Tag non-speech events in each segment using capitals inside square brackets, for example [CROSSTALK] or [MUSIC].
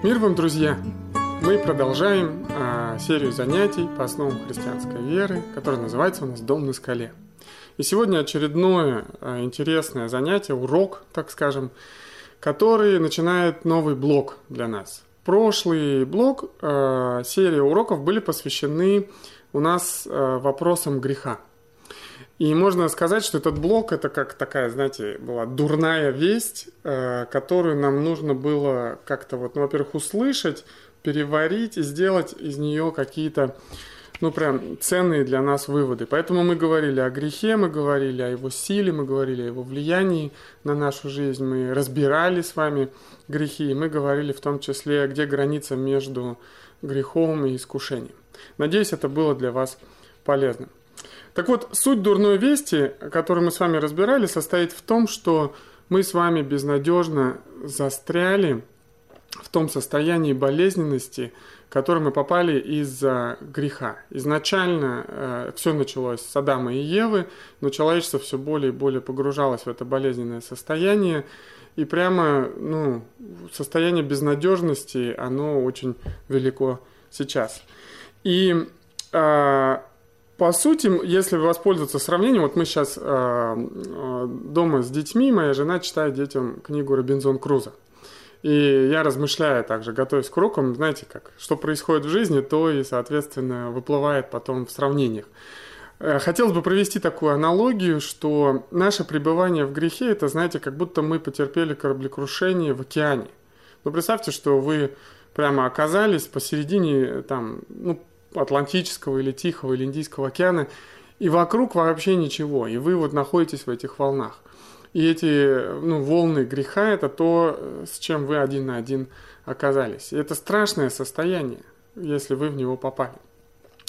Мир вам, друзья! Мы продолжаем а, серию занятий по основам христианской веры, которая называется у нас «Дом на скале». И сегодня очередное а, интересное занятие, урок, так скажем, который начинает новый блок для нас. Прошлый блок, а, серия уроков были посвящены у нас а, вопросам греха – и можно сказать, что этот блок это как такая, знаете, была дурная весть, э, которую нам нужно было как-то вот, ну, во-первых, услышать, переварить и сделать из нее какие-то, ну, прям ценные для нас выводы. Поэтому мы говорили о грехе, мы говорили о его силе, мы говорили о его влиянии на нашу жизнь, мы разбирали с вами грехи, и мы говорили в том числе, где граница между грехом и искушением. Надеюсь, это было для вас полезно. Так вот, суть дурной вести, которую мы с вами разбирали, состоит в том, что мы с вами безнадежно застряли в том состоянии болезненности, в которое мы попали из-за греха. Изначально э, все началось с Адама и Евы, но человечество все более и более погружалось в это болезненное состояние, и прямо ну, состояние безнадежности, оно очень велико сейчас. И э, по сути, если воспользоваться сравнением, вот мы сейчас э, э, дома с детьми, моя жена читает детям книгу Робинзон Круза. И я размышляю также, готовясь к урокам, знаете как, что происходит в жизни, то и, соответственно, выплывает потом в сравнениях. Э, хотелось бы провести такую аналогию, что наше пребывание в грехе, это, знаете, как будто мы потерпели кораблекрушение в океане. Ну, представьте, что вы прямо оказались посередине там, ну, Атлантического или Тихого или Индийского океана, и вокруг вообще ничего, и вы вот находитесь в этих волнах. И эти ну, волны греха – это то, с чем вы один на один оказались. И это страшное состояние, если вы в него попали.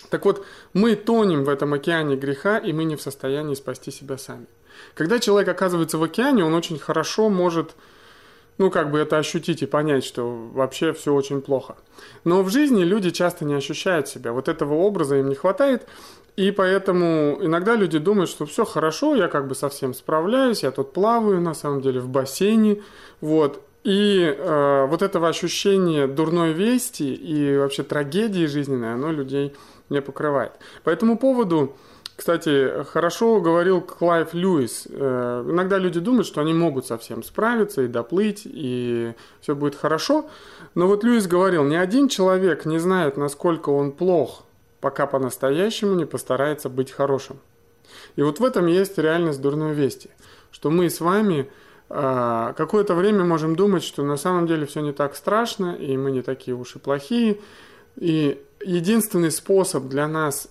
Так вот, мы тонем в этом океане греха, и мы не в состоянии спасти себя сами. Когда человек оказывается в океане, он очень хорошо может ну, как бы это ощутить и понять, что вообще все очень плохо. Но в жизни люди часто не ощущают себя. Вот этого образа им не хватает. И поэтому иногда люди думают, что все хорошо, я как бы совсем справляюсь, я тут плаваю, на самом деле, в бассейне. Вот. И э, вот этого ощущения дурной вести и вообще трагедии жизненной, оно людей не покрывает. По этому поводу кстати, хорошо говорил Клайв Льюис. Э, иногда люди думают, что они могут совсем справиться и доплыть, и все будет хорошо. Но вот Льюис говорил, ни один человек не знает, насколько он плох, пока по-настоящему не постарается быть хорошим. И вот в этом есть реальность дурной вести, что мы с вами э, какое-то время можем думать, что на самом деле все не так страшно, и мы не такие уж и плохие. И единственный способ для нас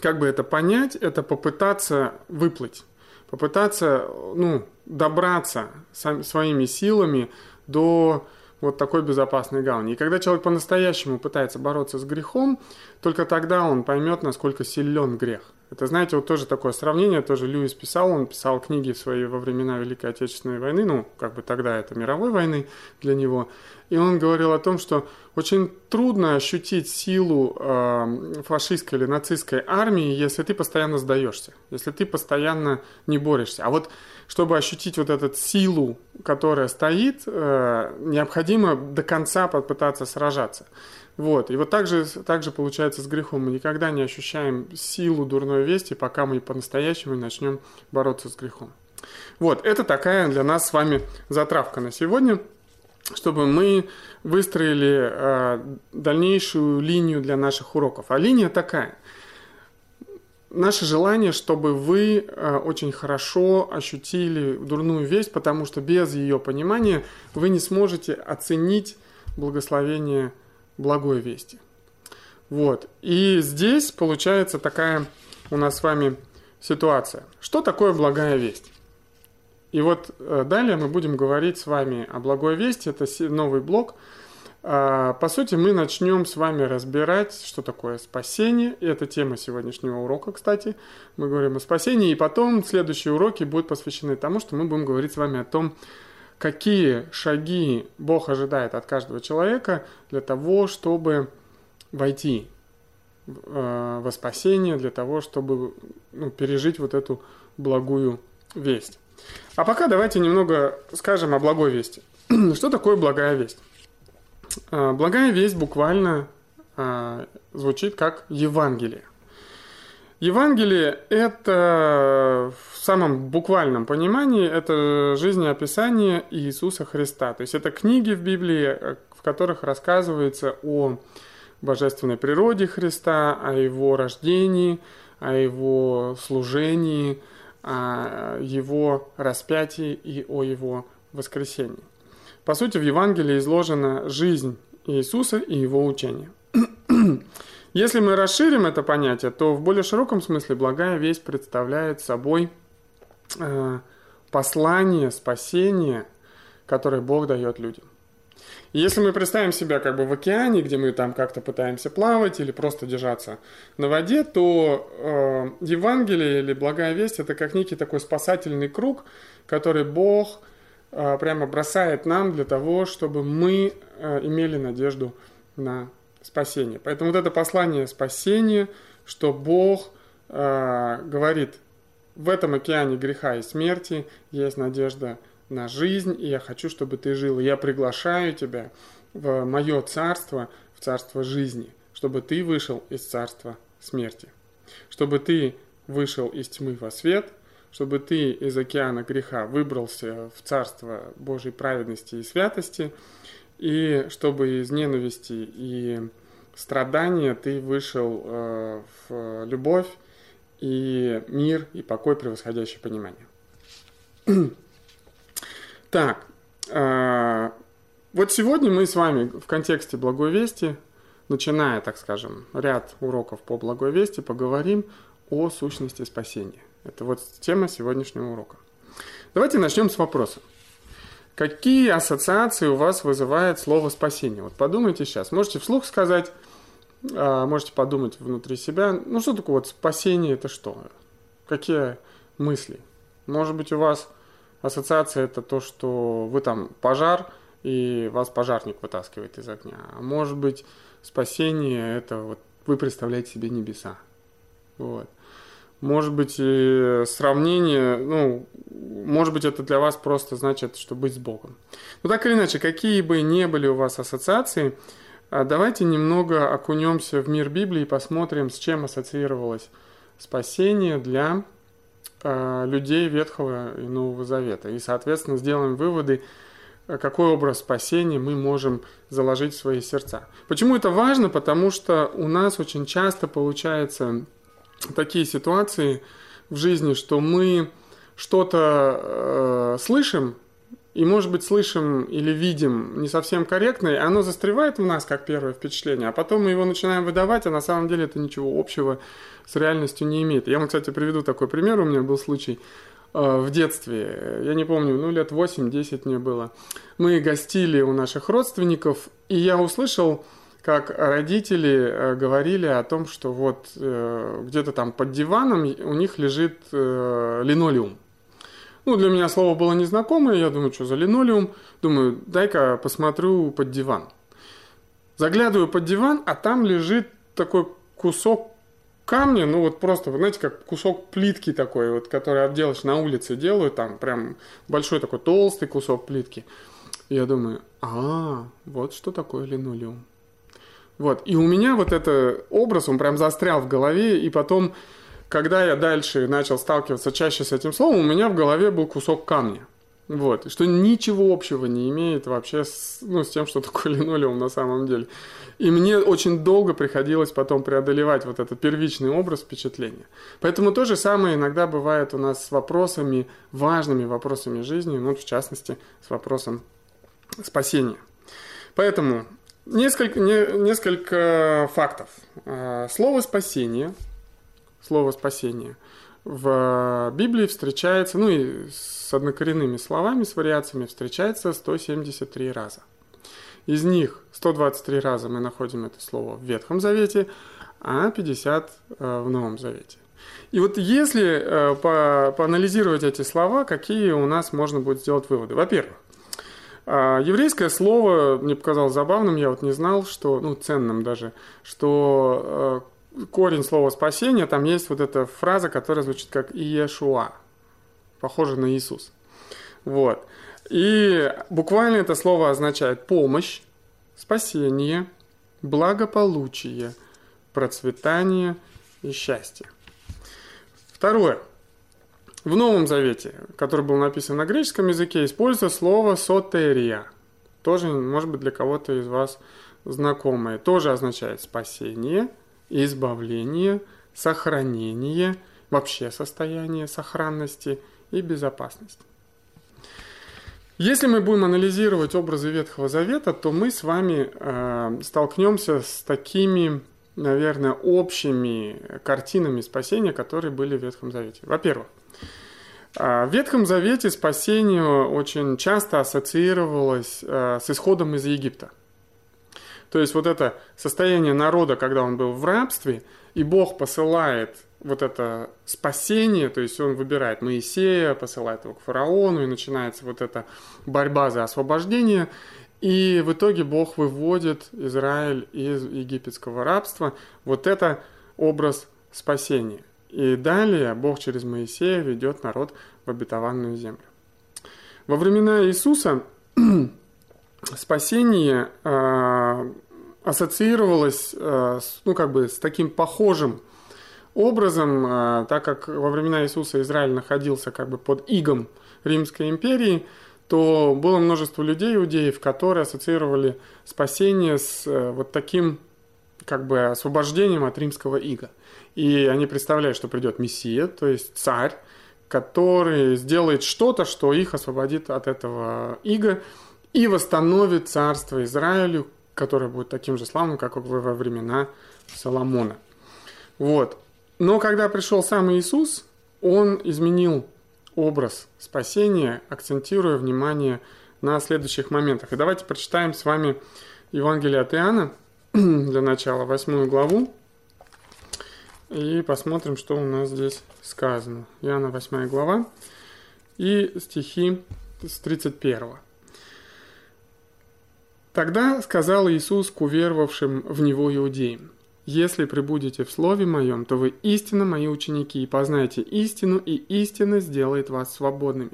как бы это понять, это попытаться выплыть, попытаться, ну, добраться своими силами до вот такой безопасной гавани. И когда человек по-настоящему пытается бороться с грехом, только тогда он поймет, насколько силен грех. Это, знаете, вот тоже такое сравнение, тоже Льюис писал, он писал книги свои во времена Великой Отечественной войны, ну, как бы тогда это мировой войны для него, и он говорил о том, что очень трудно ощутить силу э, фашистской или нацистской армии, если ты постоянно сдаешься, если ты постоянно не борешься. А вот чтобы ощутить вот эту силу, которая стоит, э, необходимо до конца попытаться сражаться. Вот. И вот так же, так же получается с грехом. Мы никогда не ощущаем силу дурной вести, пока мы по-настоящему начнем бороться с грехом. Вот, это такая для нас с вами затравка на сегодня, чтобы мы выстроили э, дальнейшую линию для наших уроков. А линия такая. Наше желание, чтобы вы э, очень хорошо ощутили дурную весть, потому что без ее понимания вы не сможете оценить благословение благой вести. Вот. И здесь получается такая у нас с вами ситуация. Что такое благая весть? И вот э, далее мы будем говорить с вами о благой вести. Это новый блок. А, по сути, мы начнем с вами разбирать, что такое спасение. И это тема сегодняшнего урока, кстати. Мы говорим о спасении. И потом следующие уроки будут посвящены тому, что мы будем говорить с вами о том, какие шаги Бог ожидает от каждого человека для того, чтобы войти э, во спасение, для того, чтобы ну, пережить вот эту благую весть. А пока давайте немного скажем о благой вести. [CLEARS THROAT] Что такое благая весть? Благая весть буквально звучит как Евангелие. Евангелие – это в самом буквальном понимании, это жизнеописание Иисуса Христа. То есть это книги в Библии, в которых рассказывается о божественной природе Христа, о его рождении, о его служении, о его распятии и о его воскресении. По сути, в Евангелии изложена жизнь Иисуса и его учение – если мы расширим это понятие, то в более широком смысле благая весть представляет собой э, послание спасения, которое Бог дает людям. Если мы представим себя как бы в океане, где мы там как-то пытаемся плавать или просто держаться на воде, то э, Евангелие или благая весть это как некий такой спасательный круг, который Бог э, прямо бросает нам для того, чтобы мы э, имели надежду на спасения. Поэтому вот это послание спасения, что Бог э, говорит, в этом океане греха и смерти есть надежда на жизнь, и я хочу, чтобы ты жил. Я приглашаю тебя в мое царство, в царство жизни, чтобы ты вышел из царства смерти, чтобы ты вышел из тьмы во свет, чтобы ты из океана греха выбрался в царство Божьей праведности и святости – и чтобы из ненависти и страдания ты вышел э, в любовь и мир и покой, превосходящий понимание. [CLEARS THROAT] так, э, вот сегодня мы с вами в контексте Благой Вести, начиная, так скажем, ряд уроков по Благой Вести, поговорим о сущности спасения. Это вот тема сегодняшнего урока. Давайте начнем с вопроса. Какие ассоциации у вас вызывает слово спасение? Вот подумайте сейчас. Можете вслух сказать, а, можете подумать внутри себя. Ну, что такое вот спасение это что? Какие мысли? Может быть, у вас ассоциация это то, что вы там пожар, и вас пожарник вытаскивает из огня. А может быть, спасение это вот вы представляете себе небеса. Вот. Может быть, сравнение, ну, может быть, это для вас просто значит, что быть с Богом. Но так или иначе, какие бы ни были у вас ассоциации, а, давайте немного окунемся в мир Библии и посмотрим, с чем ассоциировалось спасение для а, людей Ветхого и Нового Завета. И, соответственно, сделаем выводы, какой образ спасения мы можем заложить в свои сердца. Почему это важно? Потому что у нас очень часто получается такие ситуации в жизни, что мы что-то э, слышим, и, может быть, слышим или видим не совсем корректно, и оно застревает в нас как первое впечатление, а потом мы его начинаем выдавать, а на самом деле это ничего общего с реальностью не имеет. Я вам, кстати, приведу такой пример. У меня был случай э, в детстве, я не помню, ну, лет 8-10 мне было. Мы гостили у наших родственников, и я услышал как родители э, говорили о том, что вот э, где-то там под диваном у них лежит э, линолеум. Ну, для меня слово было незнакомое, я думаю, что за линолеум. Думаю, дай-ка посмотрю под диван. Заглядываю под диван, а там лежит такой кусок камня, ну вот просто, вы знаете, как кусок плитки такой, вот, который отделаешь на улице делают, там прям большой такой толстый кусок плитки. Я думаю, а, вот что такое линолеум. Вот. И у меня вот этот образ, он прям застрял в голове, и потом, когда я дальше начал сталкиваться чаще с этим словом, у меня в голове был кусок камня. Вот. Что ничего общего не имеет вообще с, ну, с тем, что такое линолеум на самом деле. И мне очень долго приходилось потом преодолевать вот этот первичный образ впечатления. Поэтому то же самое иногда бывает у нас с вопросами, важными вопросами жизни, ну, в частности, с вопросом спасения. Поэтому Несколько, не, несколько фактов. А, слово «спасение», слово «спасение» в Библии встречается, ну и с однокоренными словами, с вариациями встречается 173 раза. Из них 123 раза мы находим это слово в Ветхом Завете, а 50 э, в Новом Завете. И вот если э, по, поанализировать эти слова, какие у нас можно будет сделать выводы? Во-первых, а, еврейское слово мне показалось забавным, я вот не знал, что, ну, ценным даже, что э, корень слова спасения, там есть вот эта фраза, которая звучит как Иешуа, похоже на Иисус. Вот. И буквально это слово означает помощь, спасение, благополучие, процветание и счастье. Второе. В Новом Завете, который был написан на греческом языке, используется слово «сотерия». Тоже, может быть, для кого-то из вас знакомое. Тоже означает спасение, избавление, сохранение, вообще состояние сохранности и безопасности. Если мы будем анализировать образы Ветхого Завета, то мы с вами э, столкнемся с такими, наверное, общими картинами спасения, которые были в Ветхом Завете. Во-первых, в Ветхом Завете спасение очень часто ассоциировалось э, с исходом из Египта. То есть вот это состояние народа, когда он был в рабстве, и Бог посылает вот это спасение, то есть он выбирает Моисея, посылает его к фараону, и начинается вот эта борьба за освобождение. И в итоге Бог выводит Израиль из египетского рабства. Вот это образ спасения. И далее Бог через Моисея ведет народ в обетованную землю. Во времена Иисуса [CLEARS THROAT] спасение э, ассоциировалось э, с, ну, как бы, с таким похожим образом, э, так как во времена Иисуса Израиль находился как бы под игом Римской империи, то было множество людей, иудеев, которые ассоциировали спасение с э, вот таким как бы освобождением от римского ига. И они представляют, что придет Мессия, то есть царь, который сделает что-то, что их освободит от этого ига и восстановит царство Израилю, которое будет таким же славным, как во времена Соломона. Вот. Но когда пришел сам Иисус, он изменил образ спасения, акцентируя внимание на следующих моментах. И давайте прочитаем с вами Евангелие от Иоанна [CLEARS THROAT] для начала, восьмую главу, и посмотрим, что у нас здесь сказано. Иоанна, восьмая глава, и стихи с 31. Тогда сказал Иисус к уверовавшим в Него иудеям, если прибудете в Слове Моем, то вы истинно Мои ученики, и познаете истину, и истина сделает вас свободными».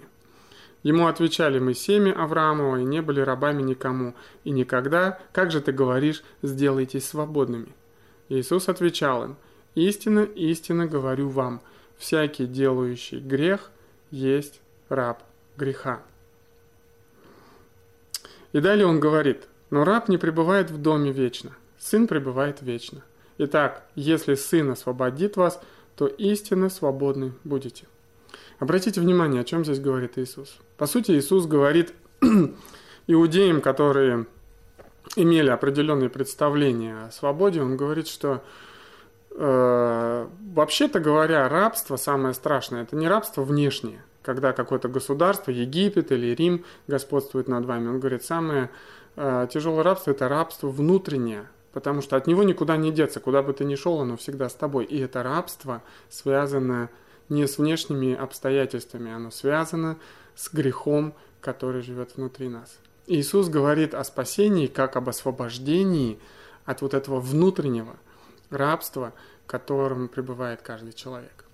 Ему отвечали мы семя Авраамова и не были рабами никому, и никогда, как же ты говоришь, сделайтесь свободными. Иисус отвечал им, «Истинно, истинно говорю вам, всякий делающий грех есть раб греха». И далее он говорит, «Но раб не пребывает в доме вечно, сын пребывает вечно». Итак, если Сын освободит вас, то истинно свободны будете. Обратите внимание, о чем здесь говорит Иисус. По сути, Иисус говорит [CLEARS THROAT] иудеям, которые имели определенные представления о свободе, он говорит, что вообще-то говоря, рабство самое страшное, это не рабство внешнее, когда какое-то государство, Египет или Рим господствует над вами. Он говорит, самое э, тяжелое рабство это рабство внутреннее, потому что от него никуда не деться, куда бы ты ни шел, оно всегда с тобой. И это рабство связано не с внешними обстоятельствами, оно связано с грехом, который живет внутри нас. Иисус говорит о спасении как об освобождении от вот этого внутреннего рабства, в котором пребывает каждый человек.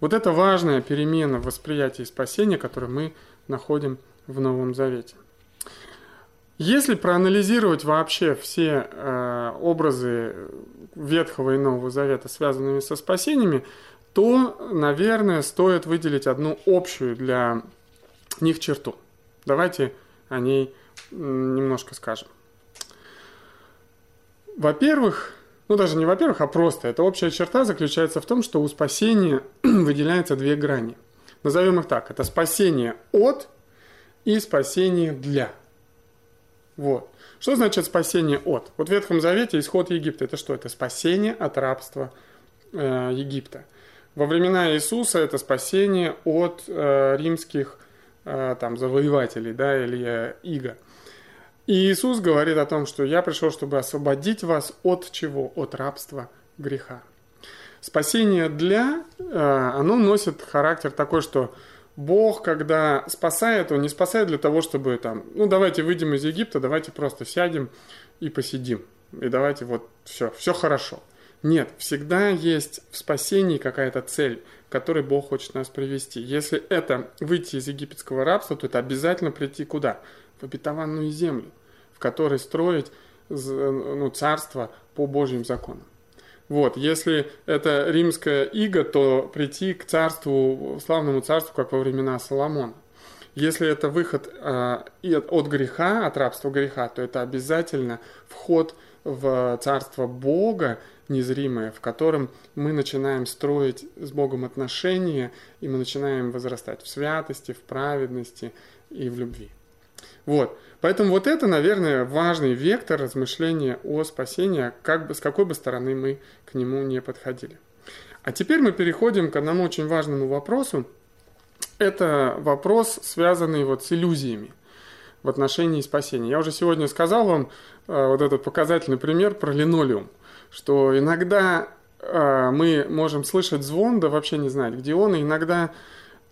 Вот это важная перемена в восприятии спасения, которую мы находим в Новом Завете. Если проанализировать вообще все э, образы Ветхого и Нового Завета, связанными со спасениями, то, наверное, стоит выделить одну общую для них черту. Давайте о ней немножко скажем. Во-первых, ну даже не во-первых, а просто, эта общая черта заключается в том, что у спасения [CLEARS THROAT] выделяются две грани. Назовем их так. Это спасение от и спасение для – вот. Что значит спасение от? Вот в Ветхом Завете исход Египта – это что? Это спасение от рабства э, Египта. Во времена Иисуса это спасение от э, римских э, там, завоевателей да, или э, иго. И Иисус говорит о том, что я пришел, чтобы освободить вас от чего? От рабства греха. Спасение для, э, оно носит характер такой, что Бог, когда спасает, Он не спасает для того, чтобы там, ну давайте выйдем из Египта, давайте просто сядем и посидим. И давайте вот все, все хорошо. Нет, всегда есть в спасении какая-то цель, к которой Бог хочет нас привести. Если это выйти из египетского рабства, то это обязательно прийти куда? В обетованную землю, в которой строить ну, царство по Божьим законам. Вот, если это римская ига, то прийти к царству, славному царству, как во времена Соломона. Если это выход э, от греха, от рабства греха, то это обязательно вход в царство Бога незримое, в котором мы начинаем строить с Богом отношения, и мы начинаем возрастать в святости, в праведности и в любви. Вот. Поэтому вот это, наверное, важный вектор размышления о спасении, как бы, с какой бы стороны мы к нему не подходили. А теперь мы переходим к одному очень важному вопросу. Это вопрос, связанный вот с иллюзиями в отношении спасения. Я уже сегодня сказал вам э, вот этот показательный пример про линолеум, что иногда э, мы можем слышать звон, да вообще не знать, где он, и иногда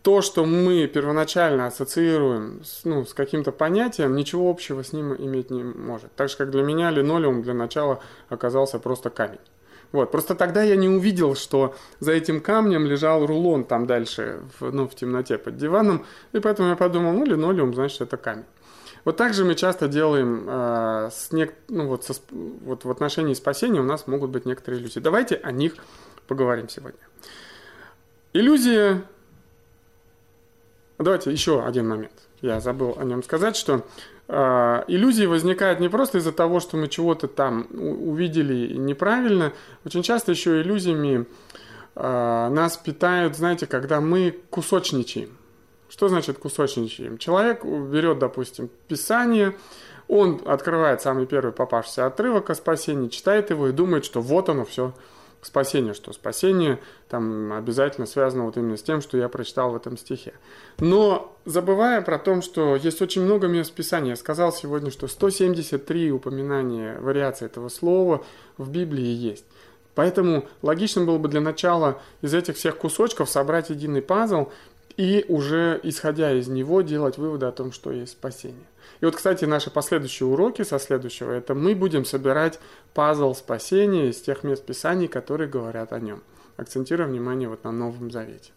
то, что мы первоначально ассоциируем с, ну, с каким-то понятием, ничего общего с ним иметь не может. Так же, как для меня линолеум для начала оказался просто камень. Вот. Просто тогда я не увидел, что за этим камнем лежал рулон там дальше, в, ну, в темноте под диваном, и поэтому я подумал, ну, линолеум, значит, это камень. Вот так же мы часто делаем э, с нек... ну, вот, со... вот в отношении спасения у нас могут быть некоторые иллюзии. Давайте о них поговорим сегодня. Иллюзия Давайте еще один момент. Я забыл о нем сказать, что э, иллюзии возникают не просто из-за того, что мы чего-то там увидели неправильно. Очень часто еще иллюзиями э, нас питают, знаете, когда мы кусочничаем. Что значит кусочничаем? Человек берет, допустим, Писание, он открывает самый первый попавшийся отрывок о спасении, читает его и думает, что вот оно все спасение, что спасение там обязательно связано вот именно с тем, что я прочитал в этом стихе. Но забывая про то, что есть очень много мест Писания, я сказал сегодня, что 173 упоминания, вариации этого слова в Библии есть. Поэтому логично было бы для начала из этих всех кусочков собрать единый пазл и уже исходя из него делать выводы о том, что есть спасение. И вот, кстати, наши последующие уроки со следующего, это мы будем собирать пазл спасения из тех мест Писаний, которые говорят о нем, акцентируя внимание вот на Новом Завете.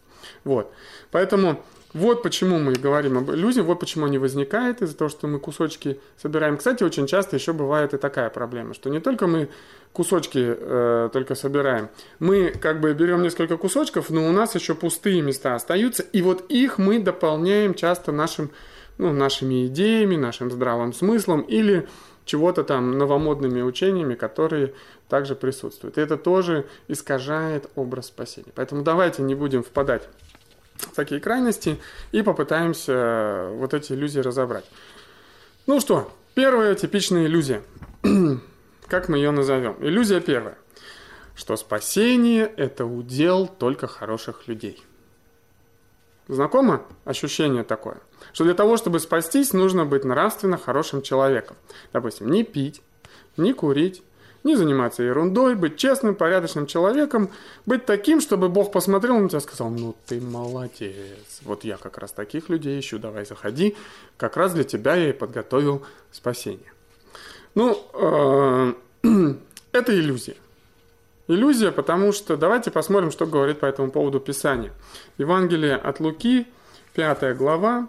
Вот. Поэтому вот почему мы говорим об иллюзии, вот почему они возникают из-за того, что мы кусочки собираем. Кстати, очень часто еще бывает и такая проблема, что не только мы кусочки э, только собираем, мы как бы берем несколько кусочков, но у нас еще пустые места остаются, и вот их мы дополняем часто нашим ну, нашими идеями, нашим здравым смыслом или чего-то там новомодными учениями, которые также присутствуют. И это тоже искажает образ спасения. Поэтому давайте не будем впадать в такие крайности и попытаемся вот эти иллюзии разобрать. Ну что, первая типичная иллюзия. [CLEARS THROAT] как мы ее назовем? Иллюзия первая. Что спасение – это удел только хороших людей – Знакомо ощущение такое? Что для того, чтобы спастись, нужно быть нравственно хорошим человеком. Допустим, не пить, не курить, не заниматься ерундой, быть честным, порядочным человеком, быть таким, чтобы Бог посмотрел на тебя и сказал, ну ты молодец. Вот я как раз таких людей ищу, давай заходи. Как раз для тебя я и подготовил спасение. Ну, э, [CLEARS THROAT] это иллюзия. Иллюзия, потому что давайте посмотрим, что говорит по этому поводу Писание. Евангелие от Луки, 5 глава.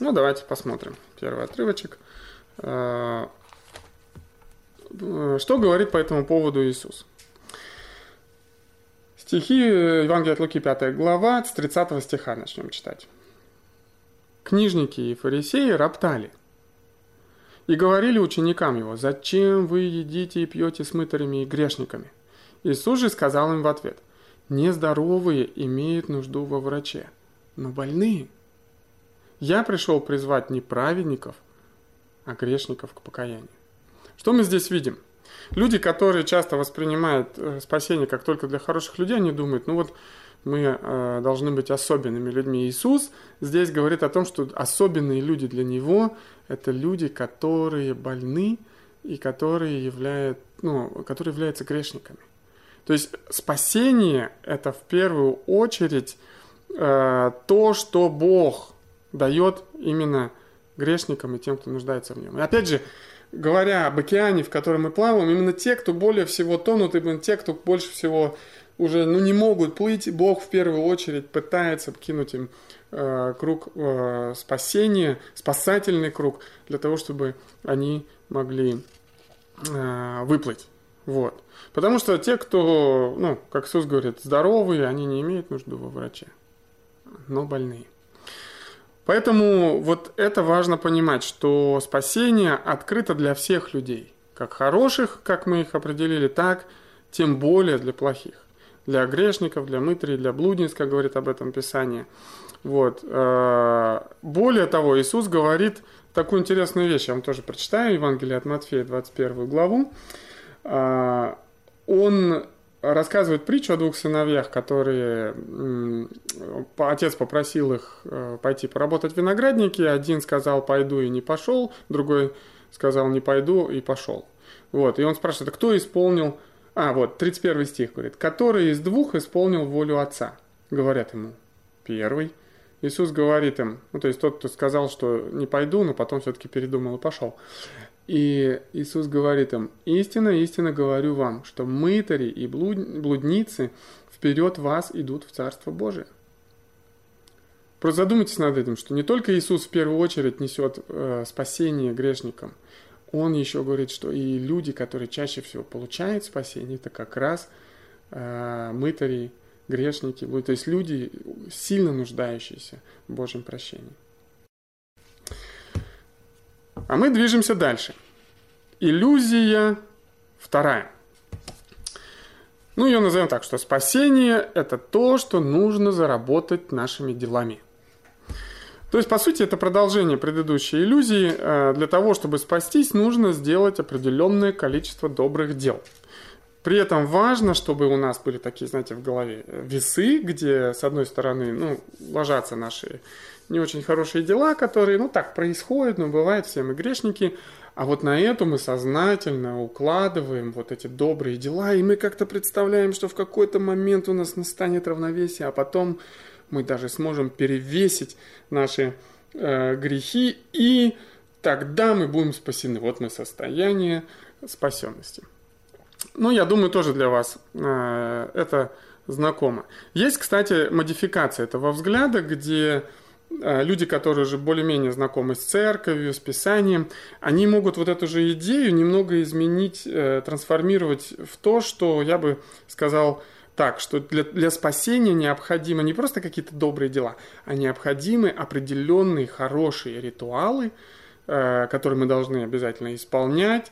Ну, давайте посмотрим. Первый отрывочек. Э, что говорит по этому поводу Иисус? Стихи Евангелия от Луки, 5 глава, с 30 стиха начнем читать. Книжники и фарисеи роптали и говорили ученикам его, «Зачем вы едите и пьете с мытарями и грешниками?» Иисус же сказал им в ответ, «Нездоровые имеют нужду во враче, но больные. Я пришел призвать не праведников, а грешников к покаянию». Что мы здесь видим? Люди, которые часто воспринимают э, спасение как только для хороших людей, они думают, ну вот мы э, должны быть особенными людьми. Иисус здесь говорит о том, что особенные люди для Него – это люди, которые больны и которые, являют, ну, которые являются грешниками. То есть спасение – это в первую очередь э, то, что Бог дает именно грешникам и тем, кто нуждается в нем. И опять же, говоря об океане, в котором мы плаваем, именно те, кто более всего тонут, именно те, кто больше всего уже ну, не могут плыть, Бог в первую очередь пытается кинуть им э, круг э, спасения, спасательный круг, для того, чтобы они могли э, выплыть. Вот. Потому что те, кто, ну, как Иисус говорит, здоровые, они не имеют нужды во враче, но больные. Поэтому вот это важно понимать, что спасение открыто для всех людей. Как хороших, как мы их определили, так тем более для плохих. Для грешников, для мытарей, для блудниц, как говорит об этом Писание. Вот. Э, более того, Иисус говорит такую интересную вещь, я вам тоже прочитаю, Евангелие от Матфея, 21 главу. Э, он рассказывает притчу о двух сыновьях, которые отец попросил их э, пойти поработать в винограднике. Один сказал пойду и не пошел, другой сказал не пойду и пошел. Вот, и он спрашивает, кто исполнил... А, вот, 31 стих говорит, который из двух исполнил волю отца? Говорят ему, первый. Иисус говорит им, ну то есть тот, кто сказал, что не пойду, но потом все-таки передумал и пошел. И Иисус говорит им, истинно, истинно говорю вам, что мытари и блудницы вперед вас идут в Царство Божие. Просто задумайтесь над этим, что не только Иисус в первую очередь несет э, спасение грешникам, Он еще говорит, что и люди, которые чаще всего получают спасение, это как раз э, мытари, грешники, то есть люди, сильно нуждающиеся в Божьем прощении. А мы движемся дальше. Иллюзия вторая. Ну, ее назовем так, что спасение – это то, что нужно заработать нашими делами. То есть, по сути, это продолжение предыдущей иллюзии. Э, для того, чтобы спастись, нужно сделать определенное количество добрых дел. При этом важно, чтобы у нас были такие, знаете, в голове весы, где, с одной стороны, ну, ложатся наши не очень хорошие дела, которые, ну, так происходят, но бывает, все мы грешники, а вот на эту мы сознательно укладываем вот эти добрые дела, и мы как-то представляем, что в какой-то момент у нас настанет равновесие, а потом мы даже сможем перевесить наши э, грехи, и тогда мы будем спасены. Вот мы состояние спасенности. Ну, я думаю, тоже для вас э, это знакомо. Есть, кстати, модификация этого взгляда, где Э, люди, которые уже более-менее знакомы с церковью, с Писанием, они могут вот эту же идею немного изменить, э, трансформировать в то, что я бы сказал так, что для, для спасения необходимо не просто какие-то добрые дела, а необходимы определенные хорошие ритуалы, э, которые мы должны обязательно исполнять,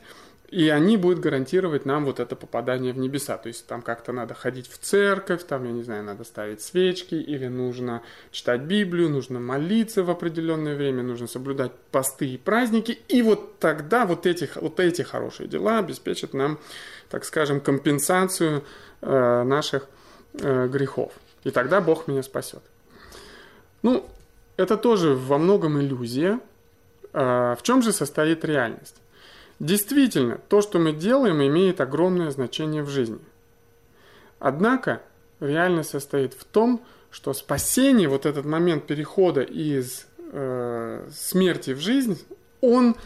и они будут гарантировать нам вот это попадание в небеса. То есть там как-то надо ходить в церковь, там, я не знаю, надо ставить свечки, или нужно читать Библию, нужно молиться в определенное время, нужно соблюдать посты и праздники. И вот тогда вот эти, вот эти хорошие дела обеспечат нам, так скажем, компенсацию э, наших э, грехов. И тогда Бог меня спасет. Ну, это тоже во многом иллюзия. Э, в чем же состоит реальность? Действительно, то, что мы делаем, имеет огромное значение в жизни. Однако реальность состоит в том, что спасение, вот этот момент перехода из э, смерти в жизнь, он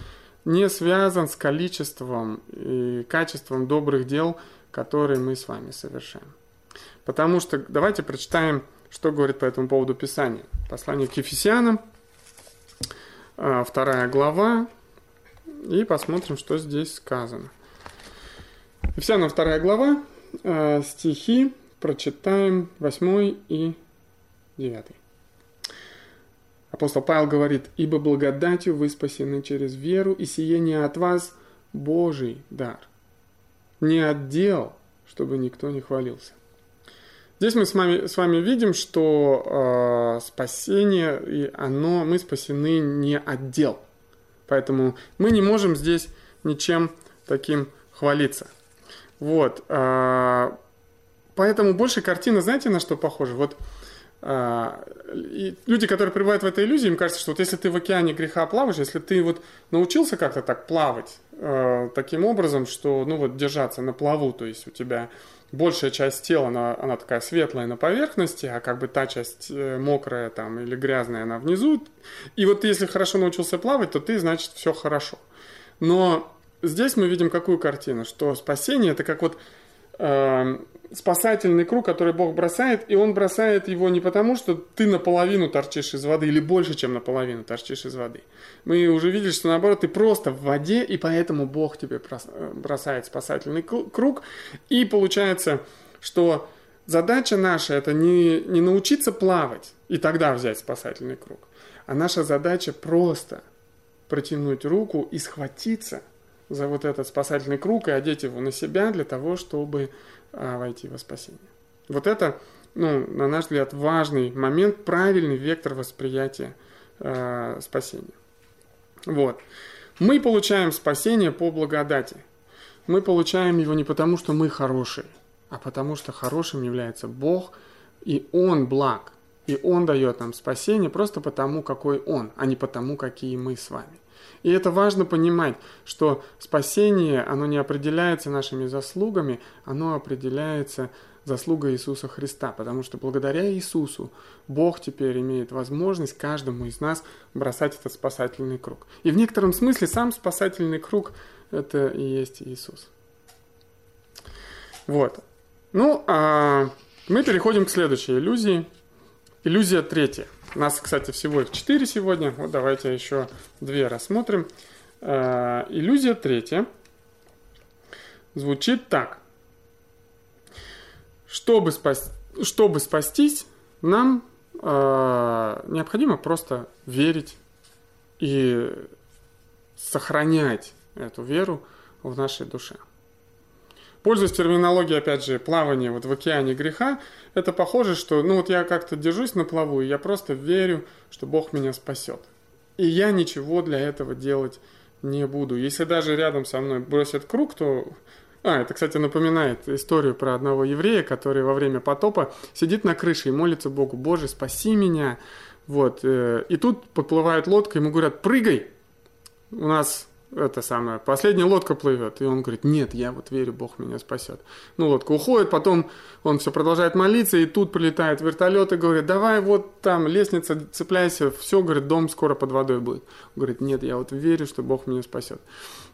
не связан с количеством и качеством добрых дел, которые мы с вами совершаем. Потому что давайте прочитаем, что говорит по этому поводу Писание. Послание к Ефесянам, э, вторая глава, и посмотрим, что здесь сказано. Ефесянам вторая глава, э, стихи прочитаем 8 и 9. Апостол Павел говорит, «Ибо благодатью вы спасены через веру, и сие от вас Божий дар, не от дел, чтобы никто не хвалился». Здесь мы с вами, с вами видим, что э, спасение, и оно, мы спасены не от дел – Поэтому мы не можем здесь ничем таким хвалиться. Вот. А, поэтому больше картина, знаете, на что похожа? Вот и люди, которые пребывают в этой иллюзии, им кажется, что вот если ты в океане греха плаваешь, если ты вот научился как-то так плавать э, таким образом, что, ну вот, держаться на плаву, то есть у тебя большая часть тела, она, она такая светлая на поверхности, а как бы та часть э, мокрая там или грязная, она внизу. И вот если хорошо научился плавать, то ты, значит, все хорошо. Но здесь мы видим какую картину, что спасение это как вот э, спасательный круг, который Бог бросает, и Он бросает его не потому, что ты наполовину торчишь из воды, или больше, чем наполовину торчишь из воды. Мы уже видели, что наоборот, ты просто в воде, и поэтому Бог тебе бросает спасательный круг. И получается, что задача наша это не, не научиться плавать и тогда взять спасательный круг, а наша задача просто протянуть руку и схватиться за вот этот спасательный круг и одеть его на себя для того, чтобы а, войти во спасение. Вот это, ну, на наш взгляд, важный момент, правильный вектор восприятия э, спасения. Вот. Мы получаем спасение по благодати. Мы получаем его не потому, что мы хорошие, а потому что хорошим является Бог, и Он благ. И Он дает нам спасение просто потому, какой Он, а не потому, какие мы с вами. И это важно понимать, что спасение, оно не определяется нашими заслугами, оно определяется заслугой Иисуса Христа, потому что благодаря Иисусу Бог теперь имеет возможность каждому из нас бросать этот спасательный круг. И в некотором смысле сам спасательный круг – это и есть Иисус. Вот. Ну, а мы переходим к следующей иллюзии. Иллюзия третья. У нас, кстати, всего их четыре сегодня. Вот давайте еще две рассмотрим. Э, иллюзия третья звучит так. Чтобы, спас... Чтобы спастись, нам э, необходимо просто верить и сохранять эту веру в нашей душе. Пользуясь терминологией, опять же, плавания вот в океане греха, это похоже, что ну вот я как-то держусь на плаву, и я просто верю, что Бог меня спасет. И я ничего для этого делать не буду. Если даже рядом со мной бросят круг, то... А, это, кстати, напоминает историю про одного еврея, который во время потопа сидит на крыше и молится Богу, «Боже, спаси меня!» Вот. Э, и тут подплывает лодка, ему говорят, «Прыгай!» У нас это самое, последняя лодка плывет. И он говорит, нет, я вот верю, Бог меня спасет. Ну, лодка уходит, потом он все продолжает молиться, и тут прилетает вертолет и говорит, давай вот там лестница, цепляйся, все, говорит, дом скоро под водой будет. Он говорит, нет, я вот верю, что Бог меня спасет.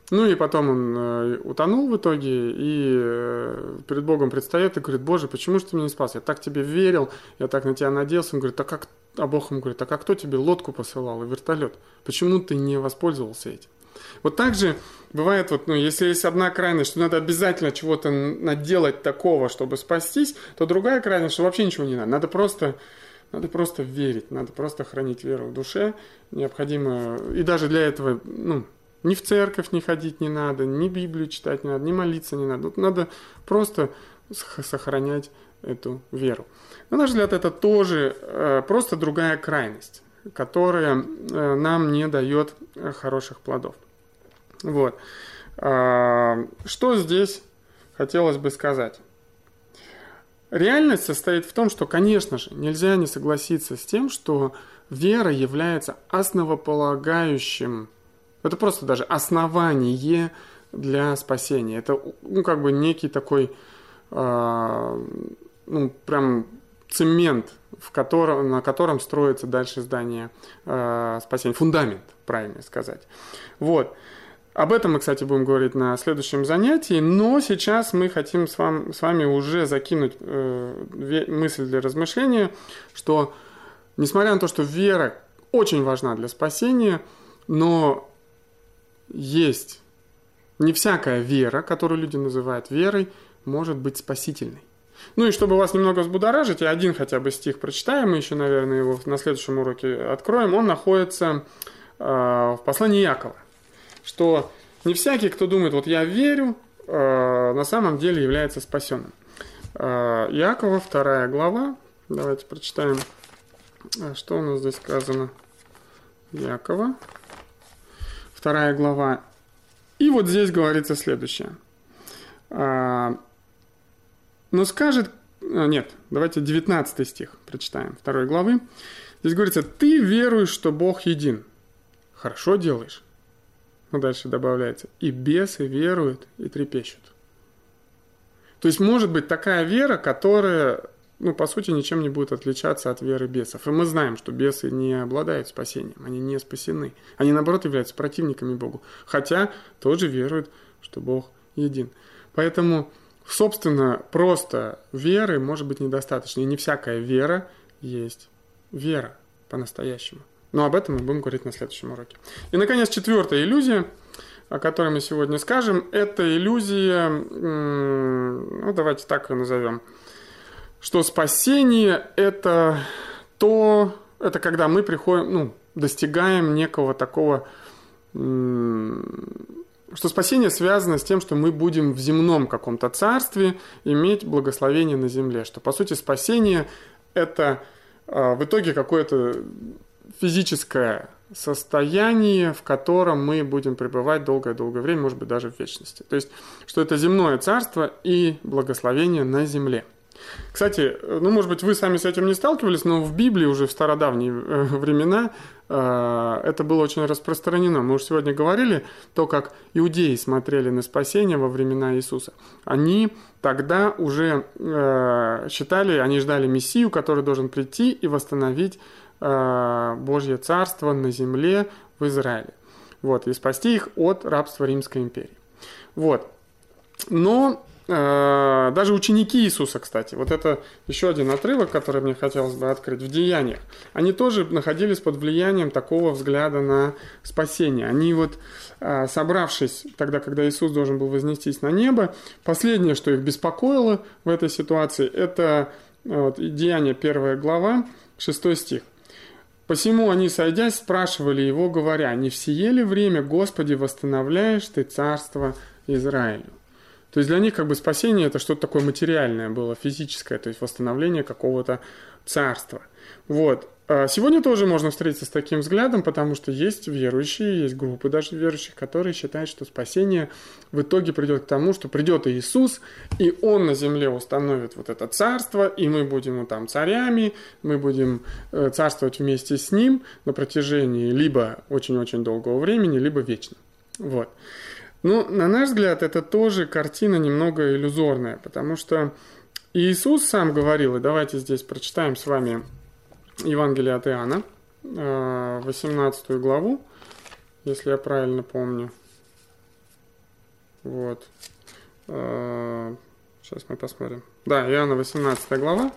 Ну и потом он э, утонул в итоге и э, перед Богом предстает и говорит, Боже, почему же ты меня не спас? Я так тебе верил, я так на тебя надеялся. Он говорит, а как, а Бог ему говорит, а как кто тебе лодку посылал и вертолет? Почему ты не воспользовался этим? Вот так же бывает, вот, ну, если есть одна крайность, что надо обязательно чего-то наделать такого, чтобы спастись, то другая крайность, что вообще ничего не надо. Надо просто, надо просто верить, надо просто хранить веру в душе. Необходимо, и даже для этого, ну, ни в церковь не ходить не надо, ни Библию читать не надо, ни молиться не надо. Вот надо просто сохранять эту веру. На наш взгляд, это тоже э, просто другая крайность, которая э, нам не дает э, хороших плодов. Вот. А, что здесь хотелось бы сказать? Реальность состоит в том, что, конечно же, нельзя не согласиться с тем, что вера является основополагающим, это просто даже основание для спасения. Это, ну, как бы некий такой, э, ну, прям цемент, в котором, на котором строится дальше здание э, спасения. Фундамент, правильно сказать. Вот. Об этом мы, кстати, будем говорить на следующем занятии, но сейчас мы хотим с, вами, с вами уже закинуть э, мысль для размышления, что несмотря на то, что вера очень важна для спасения, но есть не всякая вера, которую люди называют верой, может быть спасительной. Ну и чтобы вас немного взбудоражить, я один хотя бы стих прочитаем, мы еще, наверное, его на следующем уроке откроем. Он находится э, в послании Якова что не всякий, кто думает, вот я верю, э, на самом деле является спасенным. Э, Иакова, вторая глава. Давайте прочитаем, э, что у нас здесь сказано. Якова, вторая глава. И вот здесь говорится следующее. Но скажет... Нет, давайте 19 стих прочитаем, второй главы. Здесь говорится, ты веруешь, что Бог един. Хорошо делаешь. Ну, дальше добавляется. И бесы веруют и трепещут. То есть может быть такая вера, которая, ну, по сути, ничем не будет отличаться от веры бесов. И мы знаем, что бесы не обладают спасением, они не спасены. Они, наоборот, являются противниками Богу. Хотя тоже веруют, что Бог един. Поэтому собственно, просто веры может быть недостаточно. И не всякая вера есть вера по-настоящему. Но об этом мы будем говорить на следующем уроке. И, наконец, четвертая иллюзия, о которой мы сегодня скажем, это иллюзия, ну, давайте так ее назовем, что спасение – это то, это когда мы приходим, ну, достигаем некого такого что спасение связано с тем, что мы будем в земном каком-то царстве иметь благословение на земле. Что, по сути, спасение – это э, в итоге какое-то физическое состояние, в котором мы будем пребывать долгое-долгое время, может быть, даже в вечности. То есть, что это земное царство и благословение на земле. Кстати, ну, может быть, вы сами с этим не сталкивались, но в Библии уже в стародавние э, времена э, это было очень распространено. Мы уже сегодня говорили то, как иудеи смотрели на спасение во времена Иисуса. Они тогда уже э, считали, они ждали Мессию, который должен прийти и восстановить Божье Царство на земле в Израиле. Вот, и спасти их от рабства Римской империи. Вот. Но даже ученики Иисуса, кстати, вот это еще один отрывок, который мне хотелось бы открыть, в Деяниях, они тоже находились под влиянием такого взгляда на спасение. Они вот, э, собравшись тогда, когда Иисус должен был вознестись на небо, последнее, что их беспокоило в этой ситуации, это э, вот, Деяние 1 глава, 6 стих. Посему они, сойдясь, спрашивали его, говоря, «Не в сие ли время, Господи, восстановляешь Ты царство Израилю?» То есть для них как бы спасение это что-то такое материальное было, физическое, то есть восстановление какого-то царства. Вот. А сегодня тоже можно встретиться с таким взглядом, потому что есть верующие, есть группы даже верующих, которые считают, что спасение в итоге придет к тому, что придет Иисус, и Он на земле установит вот это царство, и мы будем там царями, мы будем э, царствовать вместе с Ним на протяжении либо очень-очень долгого времени, либо вечно. Вот. Ну, на наш взгляд, это тоже картина немного иллюзорная, потому что Иисус сам говорил, и давайте здесь прочитаем с вами Евангелие от Иоанна, 18 э, главу, если я правильно помню. Вот. Э, сейчас мы посмотрим. Да, Иоанна 18 глава.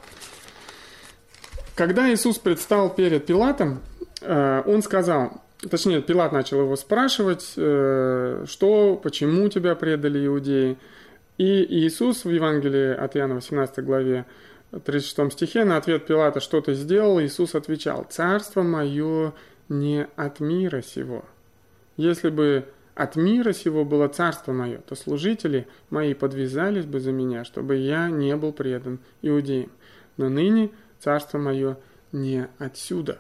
Когда Иисус предстал перед Пилатом, э, он сказал, Точнее, Пилат начал его спрашивать, э, что, почему тебя предали иудеи. И Иисус в Евангелии от Иоанна 18 главе 36 стихе на ответ Пилата «Что ты сделал?» Иисус отвечал «Царство мое не от мира сего». Если бы от мира сего было царство мое, то служители мои подвязались бы за меня, чтобы я не был предан иудеям. Но ныне царство мое не отсюда.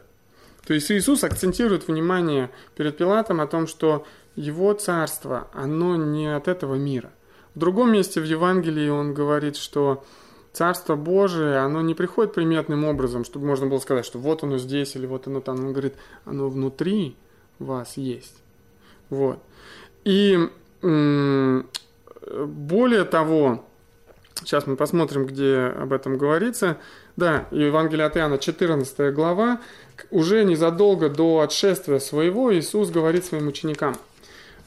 То есть Иисус акцентирует внимание перед Пилатом о том, что его царство, оно не от этого мира. В другом месте в Евангелии он говорит, что Царство Божие, оно не приходит приметным образом, чтобы можно было сказать, что вот оно здесь или вот оно там. Он говорит, оно внутри вас есть. Вот. И более того, сейчас мы посмотрим, где об этом говорится. Да, Евангелие от Иоанна, 14 глава, уже незадолго до отшествия своего Иисус говорит своим ученикам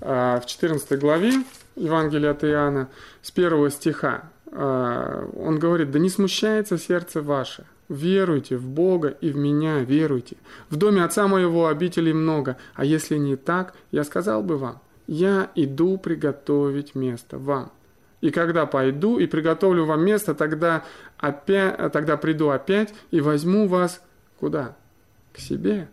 а, в 14 главе Евангелия от Иоанна с первого стиха. А, он говорит, да не смущается сердце ваше, веруйте в Бога и в меня веруйте. В доме отца моего обителей много, а если не так, я сказал бы вам, я иду приготовить место вам. И когда пойду и приготовлю вам место, тогда, опять, тогда приду опять и возьму вас куда? Себе,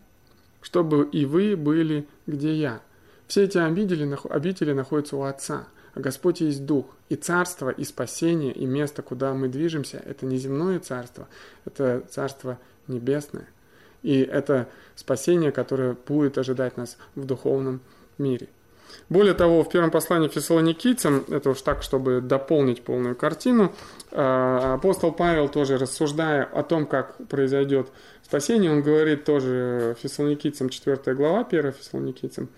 чтобы и вы были, где я. Все эти обители, обители находятся у Отца, а Господь есть Дух. И царство, и спасение, и место, куда мы движемся, это не земное царство, это царство небесное. И это спасение, которое будет ожидать нас в духовном мире. Более того, в первом послании фессалоникийцам, это уж так, чтобы дополнить полную картину, а, апостол Павел тоже рассуждая о том, как произойдет спасение, он говорит тоже фессалоникийцам, 4 глава, 1 фессалоникийцам,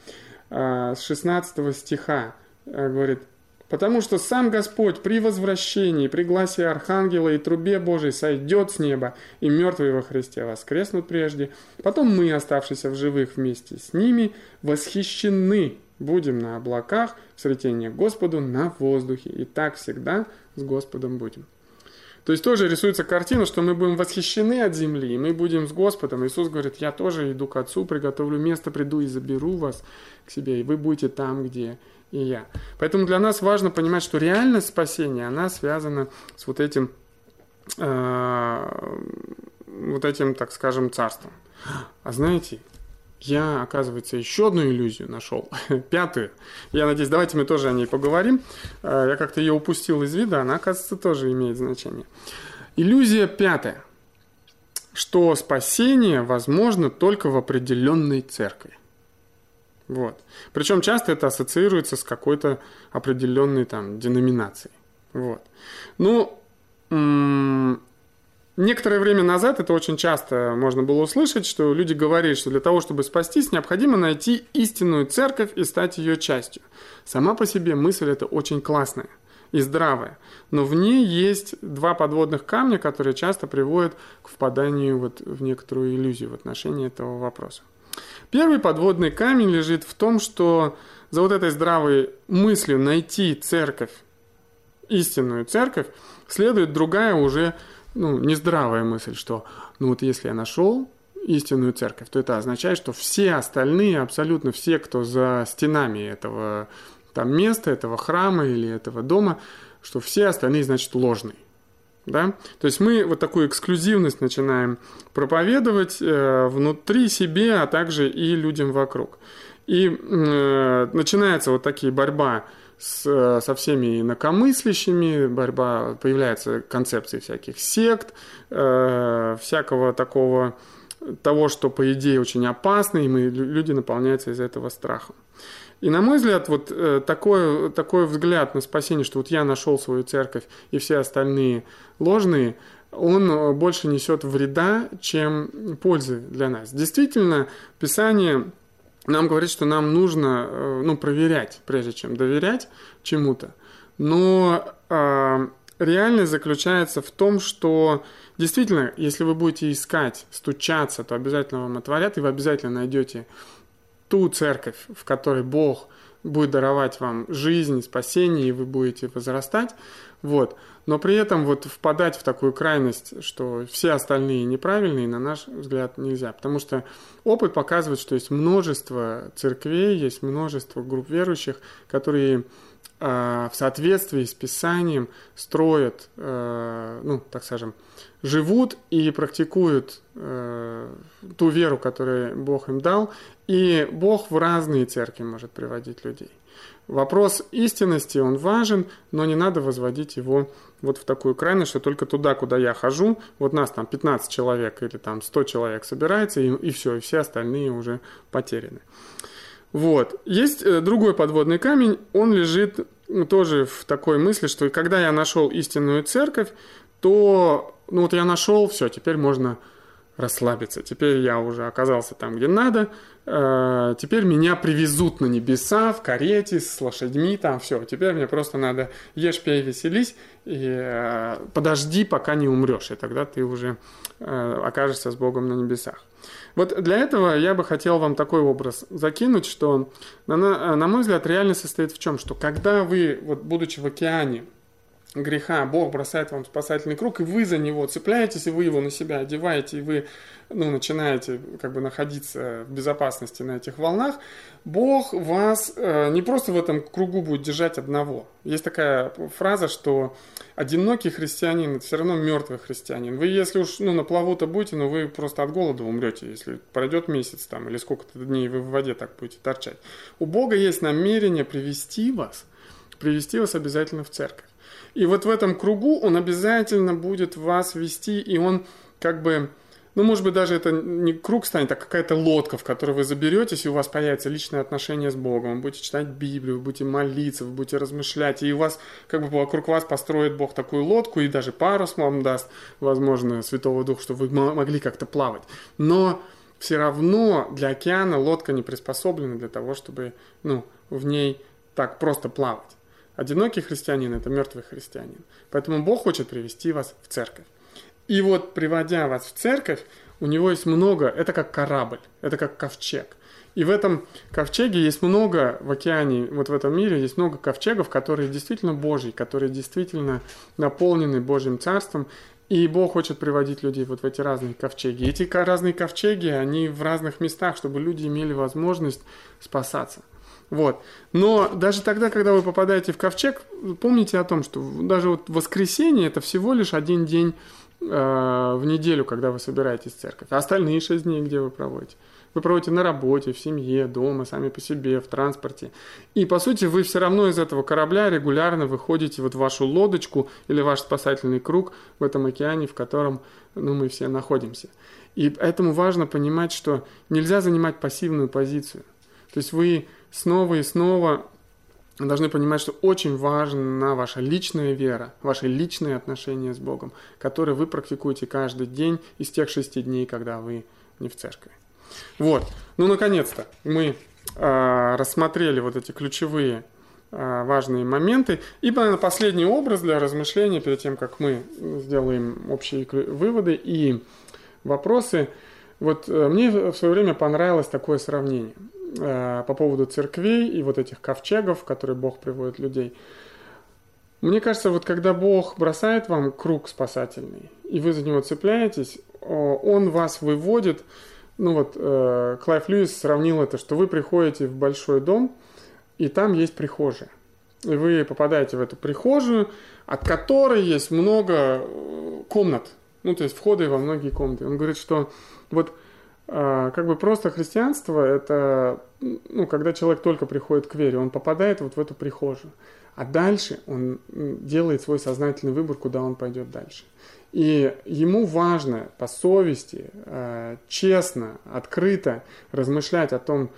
а, с 16 стиха, а, говорит, «Потому что сам Господь при возвращении, при гласе Архангела и трубе Божией сойдет с неба, и мертвые во Христе воскреснут прежде. Потом мы, оставшиеся в живых вместе с ними, восхищены Будем на облаках, сретение Господу на воздухе. И так всегда с Господом будем. То есть тоже рисуется картина, что мы будем восхищены от земли, и мы будем с Господом. Иисус говорит, я тоже иду к Отцу, приготовлю место, приду и заберу вас к себе, и вы будете там, где и я. Поэтому для нас важно понимать, что реальность спасения, она связана с вот этим, э, вот этим, так скажем, царством. А знаете, я, оказывается, еще одну иллюзию нашел, [LAUGHS] пятую. Я надеюсь, давайте мы тоже о ней поговорим. Э, я как-то ее упустил из вида, она, оказывается, тоже имеет значение. Иллюзия пятая, что спасение возможно только в определенной церкви. Вот. Причем часто это ассоциируется с какой-то определенной там деноминацией. Вот. Ну, Некоторое время назад это очень часто можно было услышать, что люди говорили, что для того, чтобы спастись, необходимо найти истинную церковь и стать ее частью. Сама по себе мысль это очень классная и здравая, но в ней есть два подводных камня, которые часто приводят к впаданию вот в некоторую иллюзию в отношении этого вопроса. Первый подводный камень лежит в том, что за вот этой здравой мыслью найти церковь, истинную церковь, следует другая уже ну, нездравая мысль, что ну вот если я нашел истинную церковь, то это означает, что все остальные, абсолютно все, кто за стенами этого там места, этого храма или этого дома, что все остальные, значит, ложные. Да? То есть мы вот такую эксклюзивность начинаем проповедовать э, внутри себе, а также и людям вокруг. И э, начинается вот такие борьба с, со всеми инакомыслящими, борьба, появляется концепции всяких сект, э, всякого такого, того, что, по идее, очень опасно, и мы, люди наполняются из этого страхом. И, на мой взгляд, вот э, такой, такой взгляд на спасение, что вот я нашел свою церковь, и все остальные ложные, он больше несет вреда, чем пользы для нас. Действительно, Писание нам говорит, что нам нужно э, ну, проверять, прежде чем доверять чему-то. Но э, реальность заключается в том, что действительно, если вы будете искать, стучаться, то обязательно вам отворят, и вы обязательно найдете ту церковь, в которой Бог будет даровать вам жизнь, спасение, и вы будете возрастать. Вот. Но при этом вот впадать в такую крайность, что все остальные неправильные, на наш взгляд, нельзя. Потому что опыт показывает, что есть множество церквей, есть множество групп верующих, которые в соответствии с Писанием строят, э, ну, так скажем, живут и практикуют э, ту веру, которую Бог им дал, и Бог в разные церкви может приводить людей. Вопрос истинности, он важен, но не надо возводить его вот в такую крайность, что только туда, куда я хожу, вот нас там 15 человек или там 100 человек собирается, и, и все, и все остальные уже потеряны. Вот. Есть э, другой подводный камень, он лежит тоже в такой мысли, что когда я нашел истинную церковь, то ну вот я нашел, все, теперь можно расслабиться. Теперь я уже оказался там, где надо. Э, теперь меня привезут на небеса в карете с лошадьми, там все. Теперь мне просто надо ешь, пей, веселись и э, подожди, пока не умрешь, и тогда ты уже окажешься с Богом на небесах. Вот для этого я бы хотел вам такой образ закинуть, что, на, на мой взгляд, реальность состоит в чем? Что когда вы, вот, будучи в океане, греха Бог бросает вам спасательный круг, и вы за него цепляетесь, и вы его на себя одеваете, и вы ну, начинаете как бы находиться в безопасности на этих волнах, Бог вас э, не просто в этом кругу будет держать одного. Есть такая фраза, что одинокий христианин – это все равно мертвый христианин. Вы, если уж ну, на плаву-то будете, но вы просто от голода умрете, если пройдет месяц там, или сколько-то дней вы в воде так будете торчать. У Бога есть намерение привести вас, привести вас обязательно в церковь. И вот в этом кругу он обязательно будет вас вести, и он как бы, ну, может быть, даже это не круг станет, а какая-то лодка, в которой вы заберетесь, и у вас появится личное отношение с Богом. Вы будете читать Библию, вы будете молиться, вы будете размышлять, и у вас, как бы вокруг вас построит Бог такую лодку, и даже парус вам даст, возможно, Святого Духа, чтобы вы могли как-то плавать. Но все равно для океана лодка не приспособлена для того, чтобы, ну, в ней так просто плавать. Одинокий христианин – это мертвый христианин. Поэтому Бог хочет привести вас в церковь. И вот, приводя вас в церковь, у него есть много, это как корабль, это как ковчег. И в этом ковчеге есть много, в океане, вот в этом мире есть много ковчегов, которые действительно Божьи, которые действительно наполнены Божьим Царством, и Бог хочет приводить людей вот в эти разные ковчеги. Эти разные ковчеги, они в разных местах, чтобы люди имели возможность спасаться. Вот. Но даже тогда, когда вы попадаете в ковчег, помните о том, что даже вот воскресенье это всего лишь один день э, в неделю, когда вы собираетесь в церковь. А остальные шесть дней где вы проводите? Вы проводите на работе, в семье, дома, сами по себе, в транспорте. И, по сути, вы все равно из этого корабля регулярно выходите вот в вашу лодочку или ваш спасательный круг в этом океане, в котором ну, мы все находимся. И поэтому важно понимать, что нельзя занимать пассивную позицию. То есть вы снова и снова должны понимать, что очень важна ваша личная вера, ваши личные отношения с Богом, которые вы практикуете каждый день из тех шести дней, когда вы не в церкви. Вот. Ну, наконец-то мы э, рассмотрели вот эти ключевые э, важные моменты. И, наверное, последний образ для размышления перед тем, как мы сделаем общие выводы и вопросы. Вот э, мне в свое время понравилось такое сравнение э, по поводу церквей и вот этих ковчегов, в которые Бог приводит людей. Мне кажется, вот когда Бог бросает вам круг спасательный, и вы за него цепляетесь, Он вас выводит ну вот э, Клайв Льюис сравнил это, что вы приходите в большой дом, и там есть прихожая. И вы попадаете в эту прихожую, от которой есть много э, комнат. Ну, то есть входы во многие комнаты. Он говорит, что вот как бы просто христианство это, ну, когда человек только приходит к вере, он попадает вот в эту прихожую. А дальше он делает свой сознательный выбор, куда он пойдет дальше. И ему важно по совести, э, честно, открыто размышлять о том,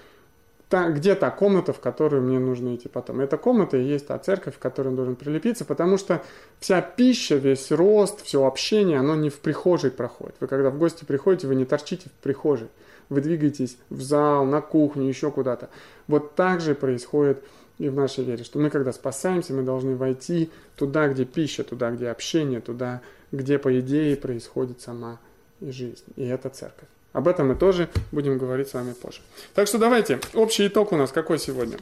где та комната, в которую мне нужно идти потом. Эта комната и есть та церковь, в которую он должен прилепиться, потому что вся пища, весь рост, все общение, оно не в прихожей проходит. Вы когда в гости приходите, вы не торчите в прихожей. Вы двигаетесь в зал, на кухню, еще куда-то. Вот так же происходит и в нашей вере, что мы когда спасаемся, мы должны войти туда, где пища, туда, где общение, туда, где, по идее, происходит сама жизнь. И это церковь. Об этом мы тоже будем говорить с вами позже. Так что давайте, общий итог у нас какой сегодня?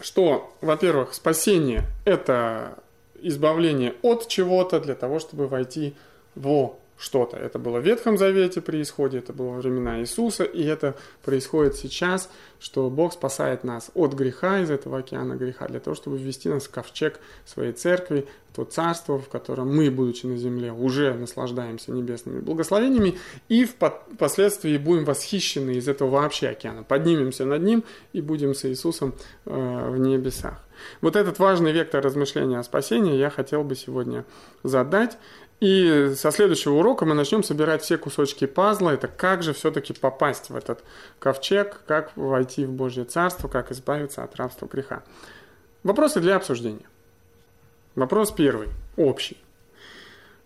Что, во-первых, спасение – это избавление от чего-то для того, чтобы войти во что-то. Это было в Ветхом Завете при исходе, это было во времена Иисуса, и это происходит сейчас, что Бог спасает нас от греха, из этого океана греха, для того, чтобы ввести нас в ковчег своей церкви, то царство, в котором мы, будучи на земле, уже наслаждаемся небесными благословениями, и впоследствии будем восхищены из этого вообще океана, поднимемся над ним и будем с Иисусом э, в небесах. Вот этот важный вектор размышления о спасении я хотел бы сегодня задать. И со следующего урока мы начнем собирать все кусочки пазла. Это как же все-таки попасть в этот ковчег, как войти в Божье Царство, как избавиться от рабства греха. Вопросы для обсуждения. Вопрос первый, общий.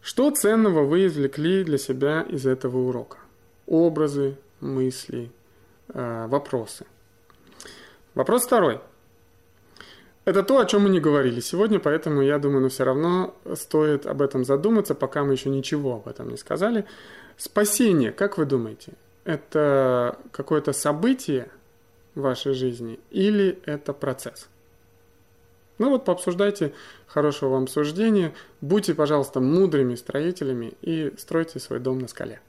Что ценного вы извлекли для себя из этого урока? Образы, мысли, э, вопросы. Вопрос второй – это то, о чем мы не говорили сегодня, поэтому я думаю, но все равно стоит об этом задуматься, пока мы еще ничего об этом не сказали. Спасение, как вы думаете, это какое-то событие в вашей жизни или это процесс? Ну вот пообсуждайте, хорошего вам суждения, будьте, пожалуйста, мудрыми строителями и стройте свой дом на скале.